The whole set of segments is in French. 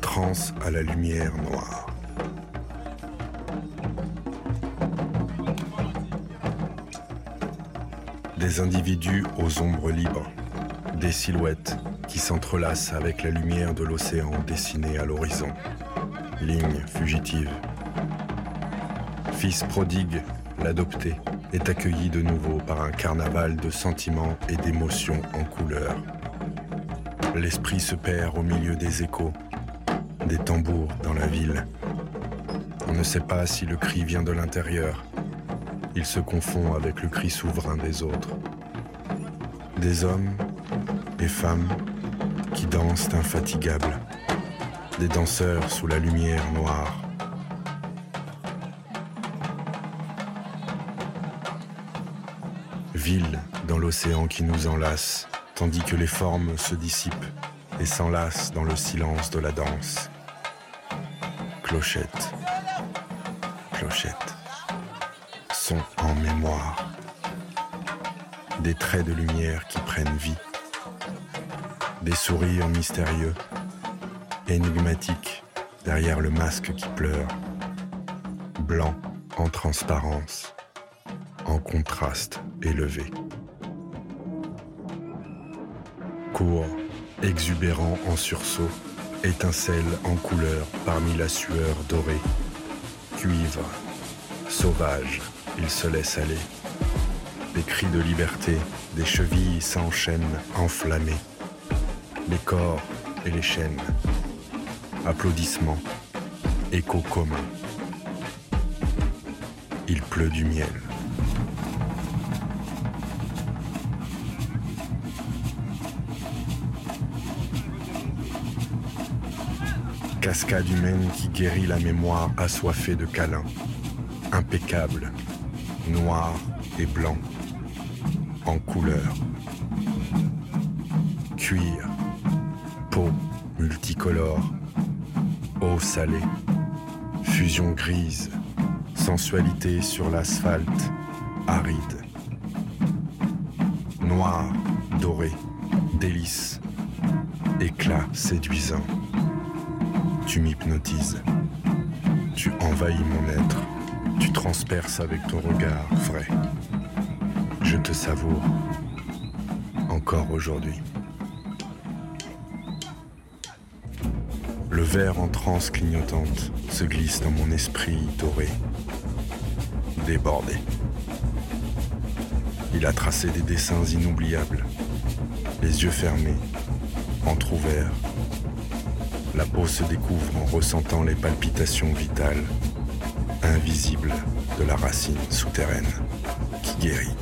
Trans à la lumière noire. Des individus aux ombres libres, des silhouettes qui s'entrelacent avec la lumière de l'océan dessinée à l'horizon, ligne fugitive. Fils prodigue, l'adopté, est accueilli de nouveau par un carnaval de sentiments et d'émotions en couleurs. L'esprit se perd au milieu des échos, des tambours dans la ville. On ne sait pas si le cri vient de l'intérieur. Il se confond avec le cri souverain des autres. Des hommes et femmes qui dansent infatigables. Des danseurs sous la lumière noire. Ville dans l'océan qui nous enlace, tandis que les formes se dissipent et s'enlacent dans le silence de la danse. Clochette, clochette, son en mémoire. Des traits de lumière qui prennent vie. Des sourires mystérieux, énigmatiques derrière le masque qui pleure. Blanc en transparence, en contraste élevé. Court, exubérant en sursaut, étincelle en couleur parmi la sueur dorée. Cuivre, sauvage, il se laisse aller. Des cris de liberté, des chevilles s'enchaînent enflammées. Les corps et les chaînes. Applaudissements, écho commun. Il pleut du miel. Cascade humaine qui guérit la mémoire assoiffée de câlins. Impeccable, noir et blanc, en couleur. Cuir, peau multicolore, eau salée, fusion grise, sensualité sur l'asphalte, aride. Noir, doré, délice, éclat séduisant. Tu m'hypnotises. Tu envahis mon être. Tu transperces avec ton regard vrai. Je te savoure. Encore aujourd'hui. Le verre en transe clignotante se glisse dans mon esprit doré, débordé. Il a tracé des dessins inoubliables, les yeux fermés, entr'ouverts, la peau se découvre en ressentant les palpitations vitales, invisibles de la racine souterraine, qui guérit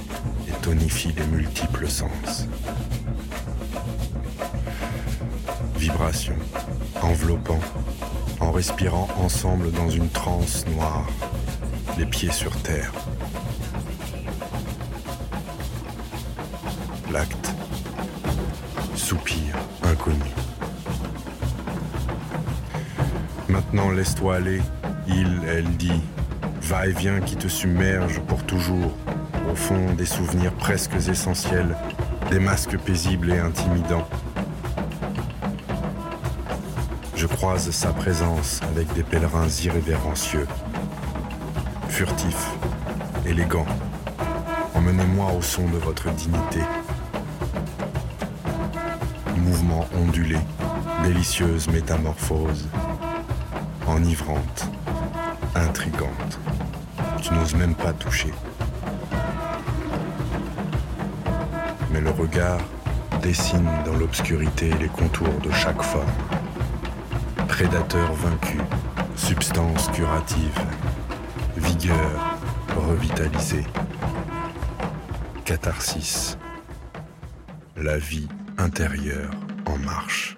et tonifie les multiples sens. Vibration, enveloppant, en respirant ensemble dans une transe noire, les pieds sur terre. L'acte, soupir inconnu. Maintenant laisse-toi aller, il, elle dit, va-et-vient qui te submerge pour toujours, au fond des souvenirs presque essentiels, des masques paisibles et intimidants. Je croise sa présence avec des pèlerins irrévérencieux, furtifs, élégants. Emmenez-moi au son de votre dignité. Mouvement ondulé, délicieuse métamorphose enivrante, intrigante. Tu n'oses même pas toucher. Mais le regard dessine dans l'obscurité les contours de chaque forme. Prédateur vaincu, substance curative, vigueur revitalisée, catharsis, la vie intérieure en marche.